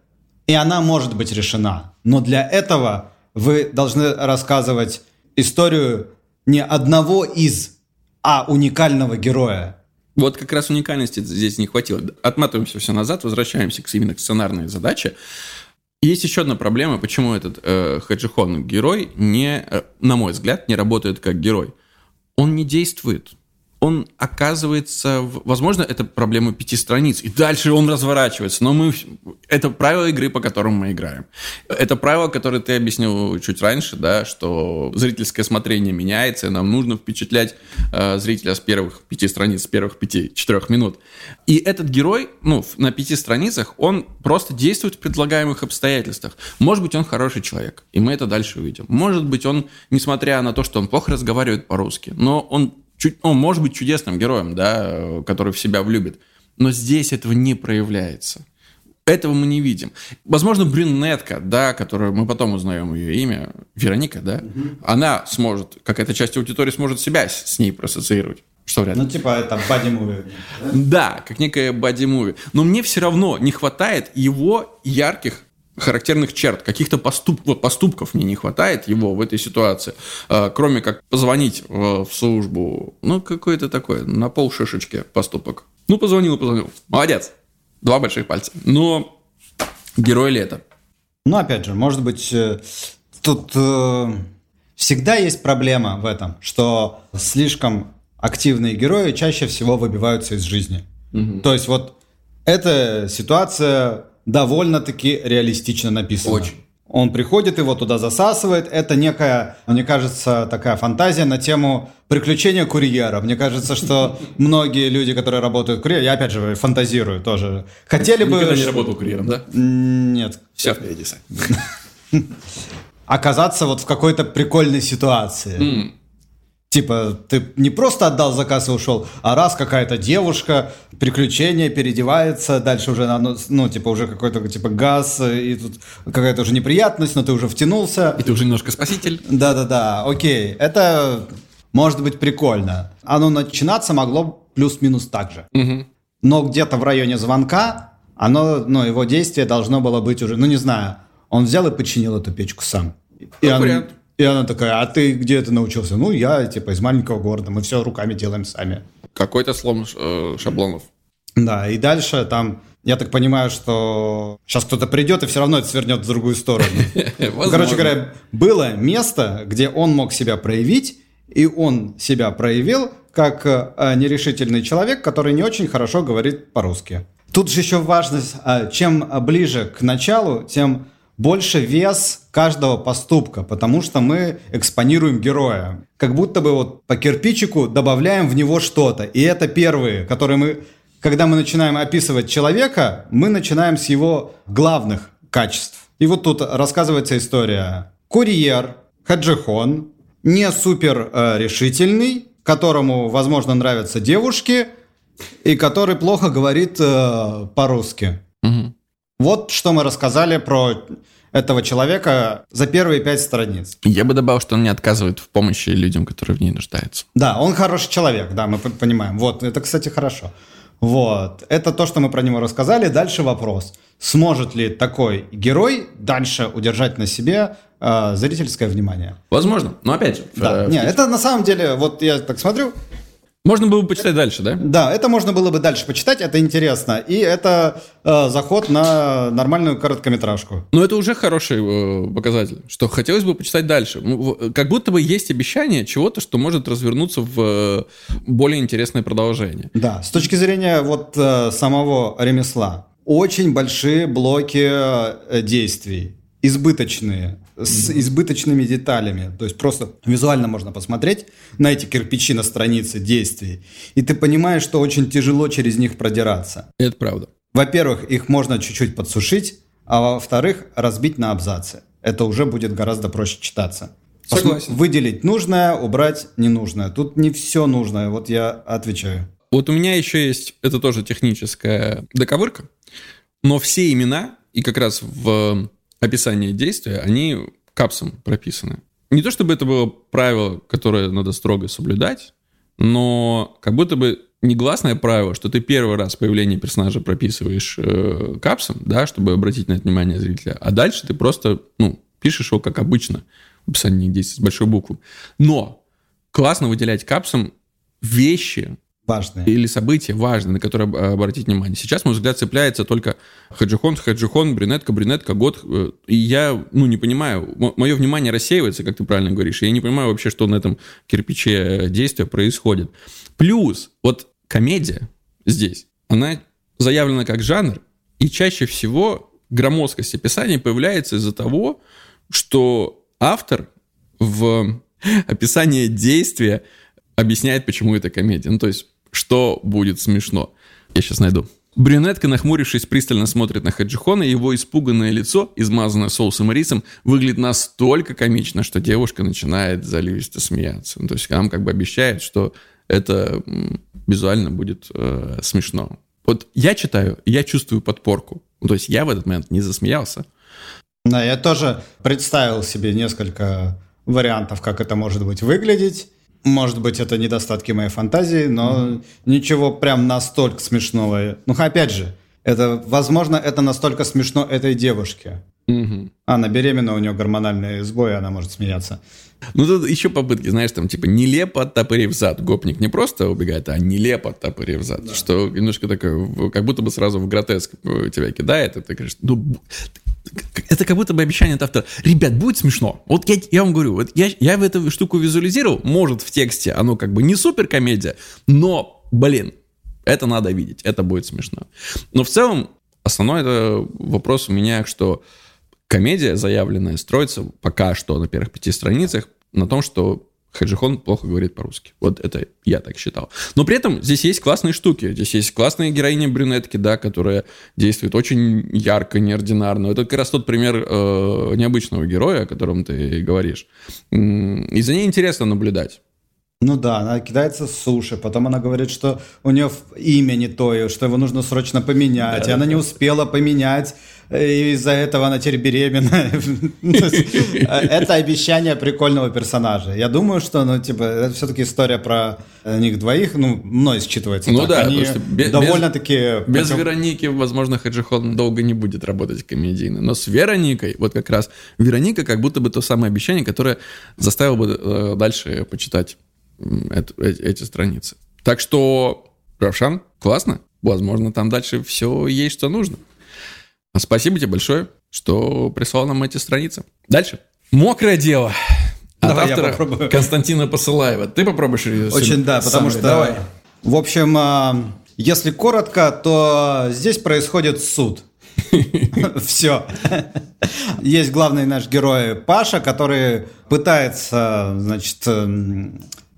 И она может быть решена. Но для этого вы должны рассказывать историю не одного из а уникального героя. Вот как раз уникальности здесь не хватило. Отматываемся все назад, возвращаемся к, именно к сценарной задаче. Есть еще одна проблема, почему этот э, Хаджихон герой не, э, на мой взгляд, не работает как герой. Он не действует он оказывается, возможно, это проблема пяти страниц, и дальше он разворачивается, но мы, это правила игры, по которым мы играем. Это правило, которое ты объяснил чуть раньше, да, что зрительское смотрение меняется, и нам нужно впечатлять э, зрителя с первых пяти страниц, с первых пяти-четырех минут. И этот герой, ну, на пяти страницах, он просто действует в предлагаемых обстоятельствах. Может быть, он хороший человек, и мы это дальше увидим. Может быть, он, несмотря на то, что он плохо разговаривает по-русски, но он чуть, он может быть чудесным героем, да, который в себя влюбит, но здесь этого не проявляется. Этого мы не видим. Возможно, брюнетка, да, которую мы потом узнаем ее имя, Вероника, да, угу. она сможет, какая-то часть аудитории сможет себя с, с ней проассоциировать. Что вряд ли. Ну, типа это боди-муви. Да? да, как некая боди-муви. Но мне все равно не хватает его ярких характерных черт, каких-то поступ, вот, поступков мне не хватает его в этой ситуации, э, кроме как позвонить в, в службу, ну, какой-то такой, на пол шишечки поступок. Ну, позвонил и позвонил. Молодец. Два больших пальца. Но герой ли это? Ну, опять же, может быть, э, тут э, всегда есть проблема в этом, что слишком активные герои чаще всего выбиваются из жизни. Угу. То есть вот эта ситуация довольно-таки реалистично написано. Очень. Он приходит, его туда засасывает. Это некая, мне кажется, такая фантазия на тему приключения курьера. Мне кажется, что многие люди, которые работают курьером, я опять же фантазирую тоже, хотели бы... Никогда не работал курьером, да? Нет. Все впереди, Оказаться вот в какой-то прикольной ситуации. Типа, ты не просто отдал заказ и ушел, а раз какая-то девушка, приключение, переодевается, дальше уже, ну, ну типа, уже какой-то, типа, газ, и тут какая-то уже неприятность, но ты уже втянулся. И ты уже немножко спаситель. Да-да-да, окей. Это может быть прикольно. Оно начинаться могло плюс-минус так же. Угу. Но где-то в районе звонка, оно, ну, его действие должно было быть уже, ну, не знаю, он взял и починил эту печку сам. И он, вариант. И она такая, а ты где это научился? Ну, я, типа, из маленького города, мы все руками делаем сами. Какой-то слом э, шаблонов. Да, и дальше там, я так понимаю, что сейчас кто-то придет и все равно это свернет в другую сторону. Короче говоря, было место, где он мог себя проявить, и он себя проявил как э, нерешительный человек, который не очень хорошо говорит по-русски. Тут же еще важность, э, чем ближе к началу, тем больше вес каждого поступка, потому что мы экспонируем героя. Как будто бы вот по кирпичику добавляем в него что-то. И это первые, которые мы... Когда мы начинаем описывать человека, мы начинаем с его главных качеств. И вот тут рассказывается история. Курьер, хаджихон, не супер э, решительный, которому, возможно, нравятся девушки, и который плохо говорит э, по-русски. Угу. Вот что мы рассказали про этого человека за первые пять страниц. Я бы добавил, что он не отказывает в помощи людям, которые в ней нуждаются. Да, он хороший человек, да, мы понимаем. Вот, это, кстати, хорошо. Вот, это то, что мы про него рассказали. Дальше вопрос. Сможет ли такой герой дальше удержать на себе э, зрительское внимание? Возможно, но опять же... Да, э, не, это на самом деле, вот я так смотрю, можно было бы почитать дальше, да? Да, это можно было бы дальше почитать, это интересно. И это э, заход на нормальную короткометражку. Ну, это уже хороший э, показатель, что хотелось бы почитать дальше. Ну, как будто бы есть обещание чего-то, что может развернуться в э, более интересное продолжение. Да, с точки зрения вот э, самого ремесла. Очень большие блоки э, действий, избыточные с избыточными деталями. То есть просто визуально можно посмотреть на эти кирпичи на странице действий, и ты понимаешь, что очень тяжело через них продираться. Это правда. Во-первых, их можно чуть-чуть подсушить, а во-вторых, разбить на абзацы. Это уже будет гораздо проще читаться. Согласен. Выделить нужное, убрать ненужное. Тут не все нужное, вот я отвечаю. Вот у меня еще есть, это тоже техническая доковырка, но все имена, и как раз в описание действия, они капсом прописаны. Не то чтобы это было правило, которое надо строго соблюдать, но как будто бы негласное правило, что ты первый раз появление персонажа прописываешь э, капсом, да, чтобы обратить на это внимание зрителя, а дальше ты просто, ну, пишешь его как обычно в описании действий с большой буквы. Но классно выделять капсом вещи, важные. Или события важные, на которые обратить внимание. Сейчас мой взгляд цепляется только хаджихон, хаджихон, брюнетка, брюнетка, год. Э, и я, ну, не понимаю, мое внимание рассеивается, как ты правильно говоришь, и я не понимаю вообще, что на этом кирпиче действия происходит. Плюс, вот комедия здесь, она заявлена как жанр, и чаще всего громоздкость описания появляется из-за того, что автор в описании действия объясняет, почему это комедия. Ну, то есть что будет смешно? Я сейчас найду. Брюнетка, нахмурившись, пристально смотрит на Хаджихона, и его испуганное лицо, измазанное соусом и рисом, выглядит настолько комично, что девушка начинает заливисто смеяться. Ну, то есть нам как бы обещает, что это визуально будет э, смешно. Вот я читаю, я чувствую подпорку. Ну, то есть я в этот момент не засмеялся. Да, я тоже представил себе несколько вариантов, как это может быть выглядеть. Может быть, это недостатки моей фантазии, но mm-hmm. ничего прям настолько смешного. Ну, опять же, это, возможно, это настолько смешно этой девушке. Угу. Она беременна, у нее гормональный сбой, она может смеяться. Ну, тут еще попытки, знаешь, там, типа, нелепо оттопырив зад. Гопник не просто убегает, а нелепо оттопырив зад. Да. Что немножко такое, как будто бы сразу в гротеск тебя кидает, и ты говоришь, ну, это как будто бы обещание от автора. Ребят, будет смешно. Вот я, я вам говорю, вот я, я в эту штуку визуализировал, может, в тексте оно как бы не супер комедия, но, блин, это надо видеть, это будет смешно. Но в целом, основной это вопрос у меня, что комедия заявленная строится пока что на первых пяти страницах на том, что Хаджихон плохо говорит по-русски. Вот это я так считал. Но при этом здесь есть классные штуки. Здесь есть классные героини брюнетки, да, которая действует очень ярко, неординарно. Это как раз тот пример э, необычного героя, о котором ты говоришь. И за ней интересно наблюдать. Ну да, она кидается с суши, потом она говорит, что у нее имя не то, что его нужно срочно поменять, да, и она не успела поменять, и из-за этого она теперь беременна. Это обещание прикольного персонажа. Я думаю, что, ну, типа, это все-таки история про них двоих, ну, мной считывается. Ну да, они довольно-таки... Без Вероники, возможно, Хаджихон долго не будет работать комедийно, но с Вероникой, вот как раз Вероника как будто бы то самое обещание, которое заставило бы э, дальше почитать эту, эти страницы. Так что, Равшан, классно. Возможно, там дальше все есть, что нужно. Спасибо тебе большое, что прислал нам эти страницы. Дальше. Мокрое дело. От Давай автора Константина Посылаева. Ты попробуешь Очень да, потому что... Давай. В общем, а, если коротко, то здесь происходит суд. Все. Есть главный наш герой Паша, который пытается, значит,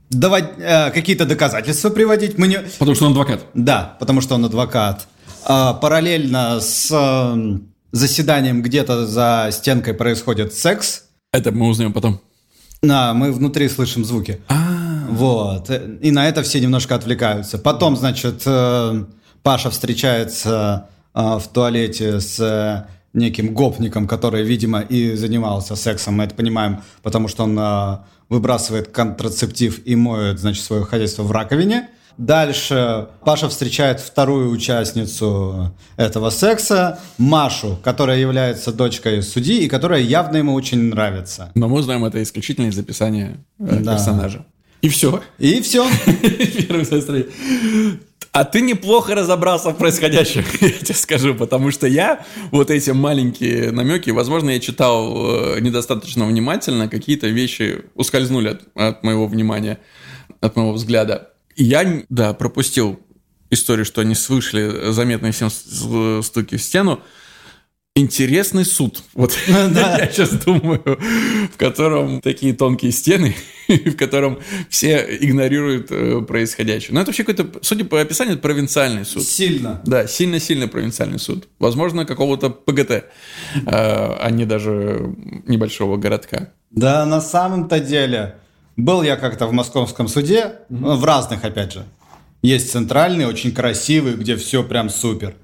давать э, какие-то доказательства приводить. Мы не... Потому что он адвокат. Да, потому что он адвокат. А, параллельно с э, заседанием где-то за стенкой происходит секс. Это мы узнаем потом. Да, мы внутри слышим звуки. А, Вот. И на это все немножко отвлекаются. Потом, значит, э, Паша встречается э, в туалете с неким гопником, который, видимо, и занимался сексом, мы это понимаем, потому что он выбрасывает контрацептив и моет, значит, свое хозяйство в раковине. Дальше Паша встречает вторую участницу этого секса, Машу, которая является дочкой судьи и которая явно ему очень нравится. Но мы знаем это исключительно из описания э, да. персонажа. И все. И все. А ты неплохо разобрался в происходящем, я тебе скажу, потому что я вот эти маленькие намеки, возможно, я читал э, недостаточно внимательно, какие-то вещи ускользнули от, от моего внимания, от моего взгляда. Я, да, пропустил историю, что они слышали заметные всем стуки в стену. Интересный суд. Вот я сейчас думаю, в котором такие тонкие стены, в котором все игнорируют э, происходящее. Но это вообще какой-то, судя по описанию, это провинциальный суд. Сильно. Да, сильно-сильно провинциальный суд. Возможно, какого-то ПГТ, э, а не даже небольшого городка. Да, на самом-то деле был я как-то в московском суде, mm-hmm. в разных, опять же. Есть центральный, очень красивый, где все прям супер.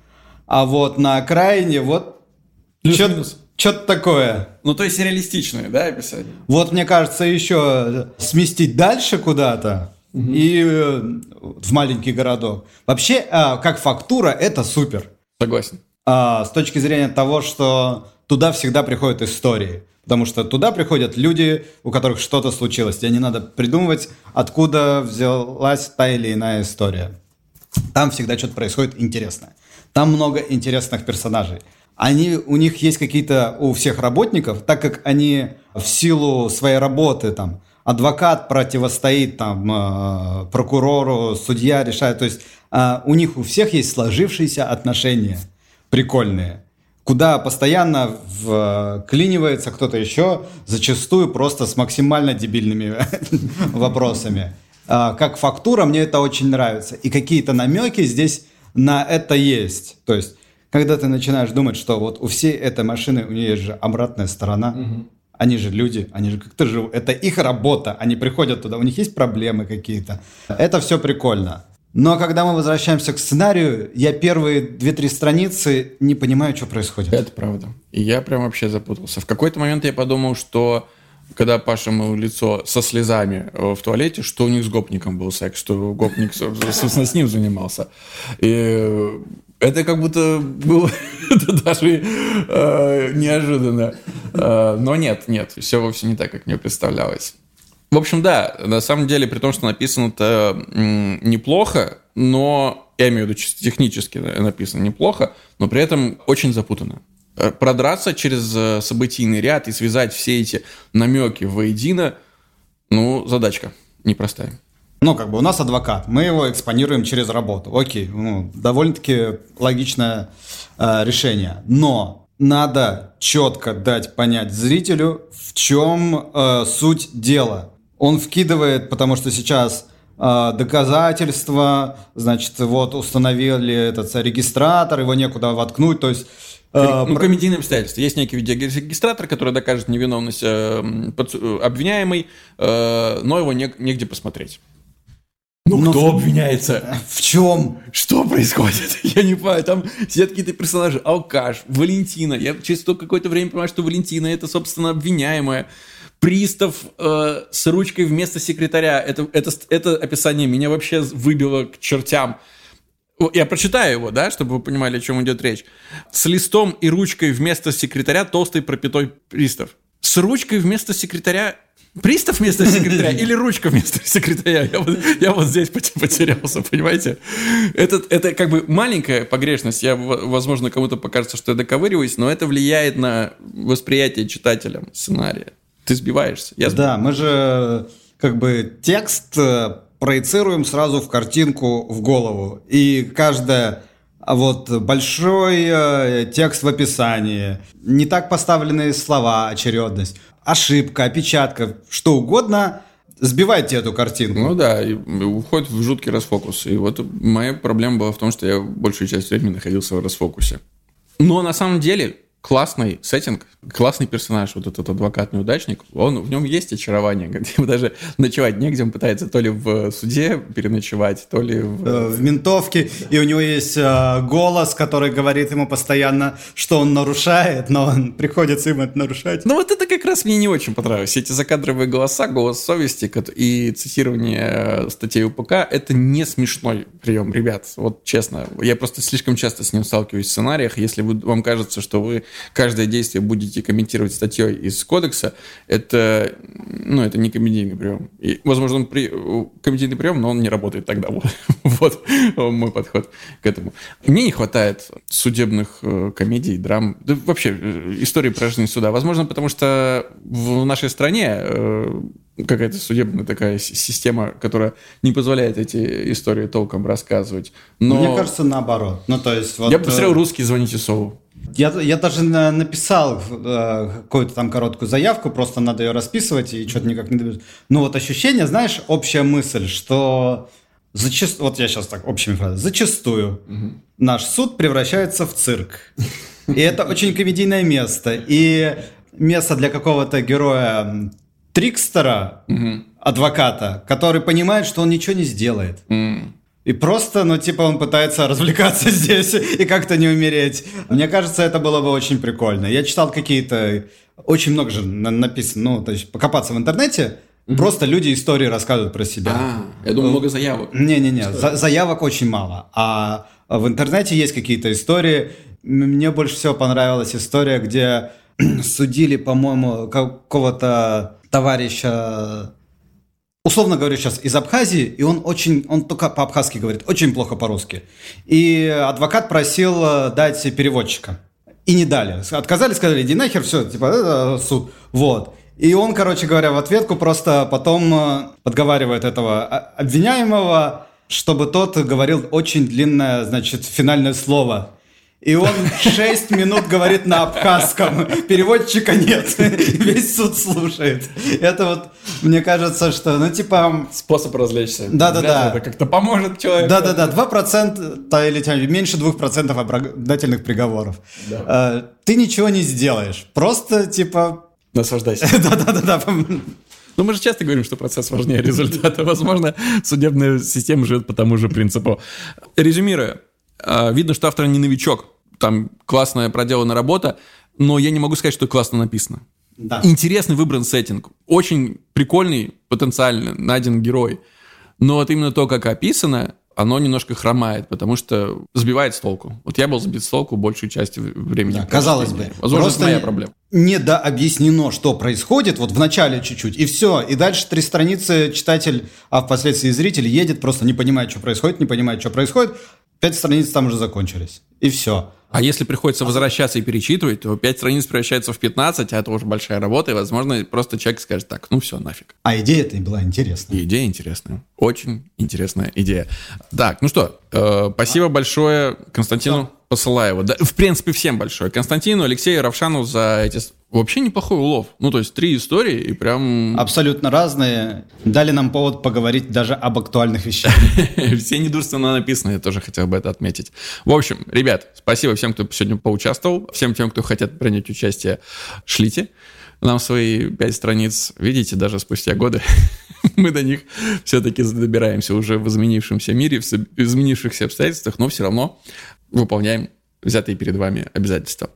А вот на окраине вот что-то такое. Ну, то есть реалистичное, да, описание? Вот, мне кажется, еще сместить дальше куда-то угу. и э, в маленький городок. Вообще, а, как фактура, это супер. Согласен. А, с точки зрения того, что туда всегда приходят истории. Потому что туда приходят люди, у которых что-то случилось. Тебе не надо придумывать, откуда взялась та или иная история. Там всегда что-то происходит интересное. Там много интересных персонажей. Они, у них есть какие-то, у всех работников, так как они в силу своей работы, там, адвокат противостоит там, э, прокурору, судья решает. То есть э, у них у всех есть сложившиеся отношения прикольные куда постоянно вклинивается кто-то еще, зачастую просто с максимально дебильными вопросами. А, как фактура, мне это очень нравится. И какие-то намеки здесь на это есть. То есть, когда ты начинаешь думать, что вот у всей этой машины, у нее есть же обратная сторона, они же люди, они же как-то живут. Это их работа, они приходят туда, у них есть проблемы какие-то. Это все прикольно. Но когда мы возвращаемся к сценарию, я первые две-три страницы не понимаю, что происходит. Это правда. И я прям вообще запутался. В какой-то момент я подумал, что когда Паша мыл лицо со слезами э, в туалете, что у них с гопником был секс, что гопник, собственно, с ним занимался. И это как будто было это даже э, неожиданно. Э, но нет, нет, все вовсе не так, как мне представлялось. В общем, да, на самом деле, при том, что написано это неплохо, но, я имею в виду чисто технически написано неплохо, но при этом очень запутанно. Э, продраться через э, событийный ряд и связать все эти намеки воедино, ну, задачка непростая. Ну, как бы у нас адвокат, мы его экспонируем через работу. Окей, ну, довольно-таки логичное э, решение. Но надо четко дать понять зрителю, в чем э, суть дела он вкидывает, потому что сейчас э, доказательства, значит, вот установили этот регистратор, его некуда воткнуть, то есть э, ну, комедийные обстоятельства. Есть некий видеорегистратор, который докажет невиновность э, э обвиняемой, э, но его не, негде посмотреть. Ну, Но кто в... обвиняется? В чем? Что происходит? Я не понимаю. Там сидят какие-то персонажи. Алкаш, Валентина. Я через какое-то время понимаю, что Валентина это, собственно, обвиняемая пристав э, с ручкой вместо секретаря. Это, это, это описание меня вообще выбило к чертям. Я прочитаю его, да, чтобы вы понимали, о чем идет речь. С листом и ручкой вместо секретаря толстый пропитой пристав. С ручкой вместо секретаря Пристав вместо секретаря или ручка вместо секретаря? Я вот, я вот здесь потерялся, понимаете? Это, это как бы маленькая погрешность. Я, возможно, кому-то покажется, что я доковыриваюсь, но это влияет на восприятие читателям сценария ты сбиваешься. Я да, мы же как бы текст э, проецируем сразу в картинку в голову. И каждая а вот большой э, текст в описании, не так поставленные слова, очередность, ошибка, опечатка, что угодно сбивайте эту картинку. Ну да, и уходит в жуткий расфокус. И вот моя проблема была в том, что я большую часть времени находился в расфокусе. Но на самом деле классный сеттинг, классный персонаж, вот этот адвокат-неудачник, он, в нем есть очарование, где ему даже ночевать негде, он пытается то ли в суде переночевать, то ли в... Э, в ментовке, и у него есть э, голос, который говорит ему постоянно, что он нарушает, но он приходится им это нарушать. Ну вот это как раз мне не очень понравилось. Эти закадровые голоса, голос совести и цитирование э, статей УПК, это не смешной прием, ребят, вот честно. Я просто слишком часто с ним сталкиваюсь в сценариях, если вы, вам кажется, что вы каждое действие будете комментировать статьей из кодекса, это, ну, это не комедийный прием. И, возможно, он при... комедийный прием, но он не работает тогда. Вот, вот мой подход к этому. Мне не хватает судебных э, комедий, драм, да вообще э, истории про жизнь суда. Возможно, потому что в нашей стране э, какая-то судебная такая система, которая не позволяет эти истории толком рассказывать. Но... Мне кажется, наоборот. Ну, то есть, вот, Я посмотрел русский «Звоните Сову». Я, я даже написал э, какую-то там короткую заявку, просто надо ее расписывать и что-то никак не добиться. Ну вот ощущение, знаешь, общая мысль, что зачастую, вот я сейчас так общими фразами, зачастую угу. наш суд превращается в цирк. И это очень комедийное место. И место для какого-то героя трикстера, адвоката, который понимает, что он ничего не сделает. И просто, ну, типа, он пытается развлекаться здесь и как-то не умереть. Мне кажется, это было бы очень прикольно. Я читал какие-то... Очень много же написано, ну, то есть покопаться в интернете, Угу. Просто люди истории рассказывают про себя. А, я думаю, много заявок. Не-не-не, за заявок очень мало. А в интернете есть какие-то истории. Мне больше всего понравилась история, где судили, по-моему, какого-то товарища условно говорю сейчас, из Абхазии, и он очень, он только по-абхазски говорит, очень плохо по-русски. И адвокат просил э, дать переводчика. И не дали. Отказали, сказали, иди нахер, все, типа, это суд. Вот. И он, короче говоря, в ответку просто потом э, подговаривает этого обвиняемого, чтобы тот говорил очень длинное, значит, финальное слово. И он 6 минут говорит на абхазском. Переводчика нет. Весь суд слушает. Это вот, мне кажется, что, ну, типа... Способ развлечься. Да-да-да. Это как-то поможет человеку. Да-да-да. 2% или меньше 2% оправдательных приговоров. Да. Э, ты ничего не сделаешь. Просто, типа... Наслаждайся. Да-да-да. Ну, мы же часто говорим, что процесс важнее результата. Возможно, судебная система живет по тому же принципу. Резюмируя, э, видно, что автор не новичок там классная проделана работа, но я не могу сказать, что классно написано. Да. Интересный выбран сеттинг, очень прикольный, потенциально найден герой. Но вот именно то, как описано, оно немножко хромает, потому что сбивает с толку. Вот я был сбит с толку большую часть времени. Да, казалось бы. Возможно, просто это моя проблема. Не дообъяснено, что происходит, вот в начале чуть-чуть, и все. И дальше три страницы читатель, а впоследствии зритель едет, просто не понимает, что происходит, не понимает, что происходит. Пять страниц там уже закончились. И все. А если приходится возвращаться и перечитывать, то 5 страниц превращается в 15, а это уже большая работа, и, возможно, просто человек скажет так, ну все, нафиг. А идея-то была интересная. И идея интересная. Очень интересная идея. Так, ну что, спасибо большое Константину Посылаеву. Да, в принципе, всем большое. Константину, Алексею, Равшану за эти Вообще неплохой улов. Ну, то есть три истории и прям... Абсолютно разные. Дали нам повод поговорить даже об актуальных вещах. Все недурственно написаны, я тоже хотел бы это отметить. В общем, ребят, спасибо всем, кто сегодня поучаствовал. Всем тем, кто хотят принять участие, шлите нам свои пять страниц. Видите, даже спустя годы мы до них все-таки добираемся уже в изменившемся мире, в изменившихся обстоятельствах, но все равно выполняем взятые перед вами обязательства.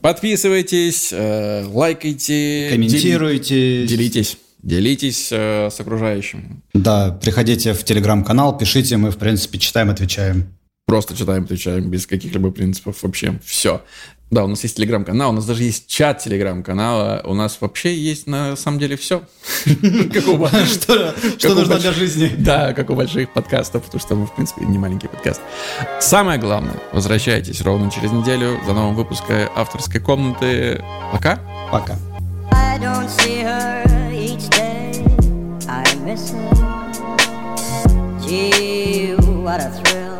Подписывайтесь, э, лайкайте, комментируйте, делитесь. Делитесь э, с окружающим. Да, приходите в телеграм-канал, пишите, мы, в принципе, читаем, отвечаем. Просто читаем, отвечаем, без каких-либо принципов вообще. Все. Да, у нас есть телеграм-канал, у нас даже есть чат телеграм-канала, у нас вообще есть на самом деле все. Что нужно для жизни. Да, как у больших подкастов, потому что мы, в принципе, не маленький подкаст. Самое главное, возвращайтесь ровно через неделю за новым выпуском авторской комнаты. Пока. Пока. Each